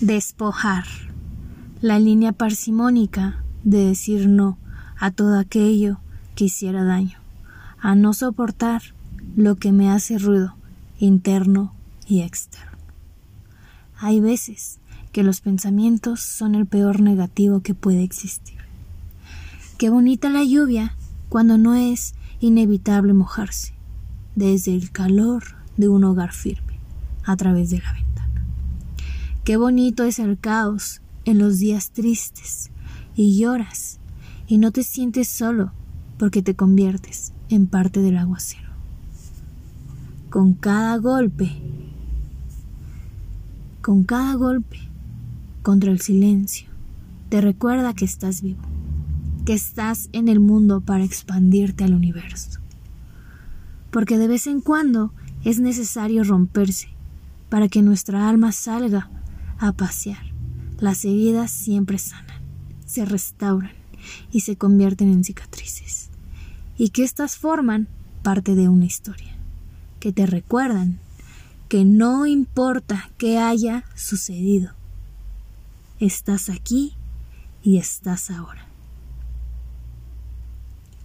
Despojar. La línea parsimónica de decir no a todo aquello que hiciera daño, a no soportar lo que me hace ruido interno y externo. Hay veces que los pensamientos son el peor negativo que puede existir. Qué bonita la lluvia cuando no es inevitable mojarse, desde el calor de un hogar firme, a través de la ventana. Qué bonito es el caos en los días tristes y lloras y no te sientes solo porque te conviertes en parte del aguacero. Con cada golpe, con cada golpe contra el silencio, te recuerda que estás vivo, que estás en el mundo para expandirte al universo. Porque de vez en cuando es necesario romperse para que nuestra alma salga a pasear. Las heridas siempre sanan, se restauran y se convierten en cicatrices. Y que éstas forman parte de una historia, que te recuerdan que no importa qué haya sucedido, estás aquí y estás ahora.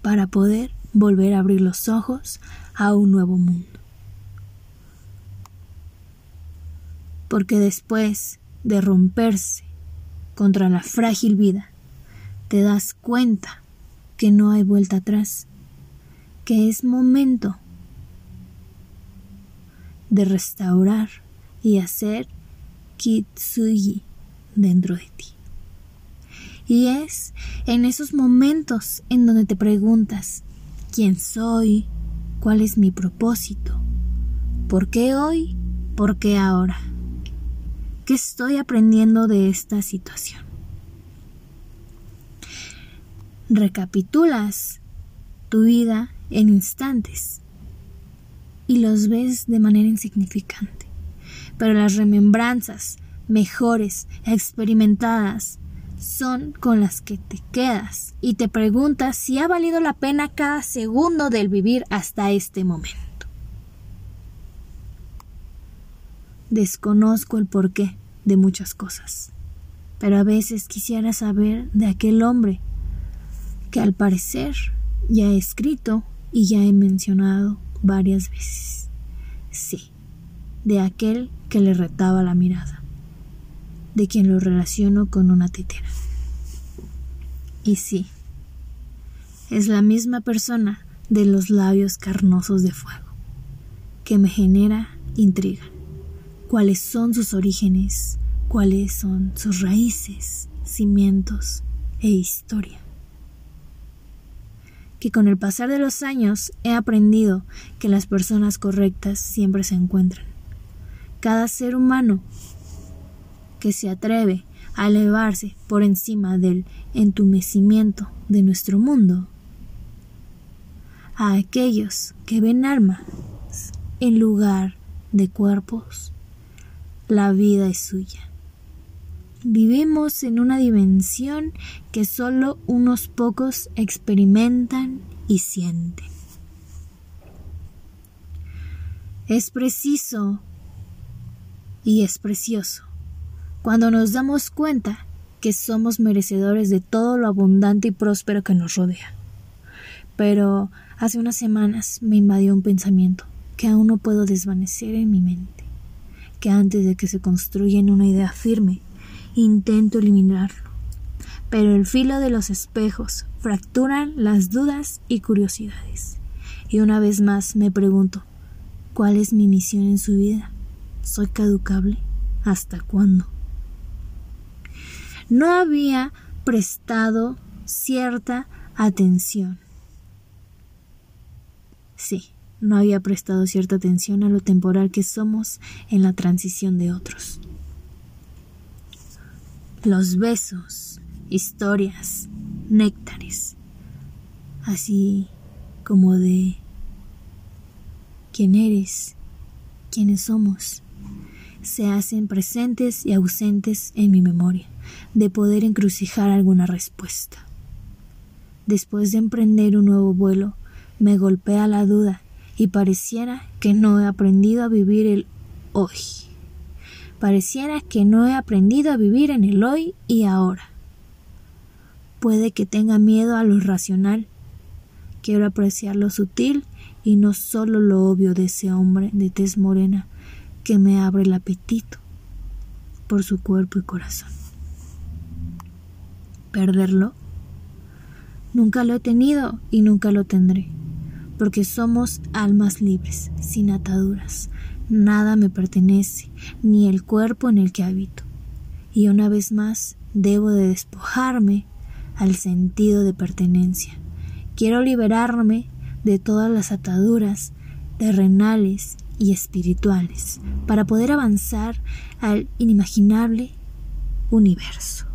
Para poder volver a abrir los ojos a un nuevo mundo. Porque después de romperse contra la frágil vida, te das cuenta que no hay vuelta atrás, que es momento de restaurar y hacer kitsugi dentro de ti. Y es en esos momentos en donde te preguntas quién soy, cuál es mi propósito, por qué hoy, por qué ahora, qué estoy aprendiendo de esta situación. Recapitulas tu vida en instantes y los ves de manera insignificante, pero las remembranzas mejores, experimentadas, son con las que te quedas y te preguntas si ha valido la pena cada segundo del vivir hasta este momento. Desconozco el porqué de muchas cosas, pero a veces quisiera saber de aquel hombre que al parecer ya he escrito y ya he mencionado varias veces. Sí, de aquel que le retaba la mirada de quien lo relaciono con una tetera. Y sí, es la misma persona de los labios carnosos de fuego, que me genera intriga. ¿Cuáles son sus orígenes? ¿Cuáles son sus raíces, cimientos e historia? Que con el pasar de los años he aprendido que las personas correctas siempre se encuentran. Cada ser humano que se atreve a elevarse por encima del entumecimiento de nuestro mundo, a aquellos que ven armas en lugar de cuerpos, la vida es suya. Vivimos en una dimensión que solo unos pocos experimentan y sienten. Es preciso y es precioso cuando nos damos cuenta que somos merecedores de todo lo abundante y próspero que nos rodea. Pero hace unas semanas me invadió un pensamiento que aún no puedo desvanecer en mi mente, que antes de que se construya en una idea firme, intento eliminarlo. Pero el filo de los espejos fracturan las dudas y curiosidades. Y una vez más me pregunto, ¿cuál es mi misión en su vida? ¿Soy caducable? ¿Hasta cuándo? no había prestado cierta atención. Sí, no había prestado cierta atención a lo temporal que somos en la transición de otros. Los besos, historias, néctares, así como de quién eres, quiénes somos, se hacen presentes y ausentes en mi memoria de poder encrucijar alguna respuesta. Después de emprender un nuevo vuelo, me golpea la duda y pareciera que no he aprendido a vivir el hoy. Pareciera que no he aprendido a vivir en el hoy y ahora. Puede que tenga miedo a lo irracional. Quiero apreciar lo sutil y no solo lo obvio de ese hombre de tez morena que me abre el apetito por su cuerpo y corazón. Perderlo. Nunca lo he tenido y nunca lo tendré, porque somos almas libres, sin ataduras, Nada me pertenece, ni el cuerpo en el que habito. Y una vez más debo de despojarme al sentido de pertenencia. Quiero liberarme de todas las ataduras terrenales y espirituales para poder avanzar al inimaginable universo.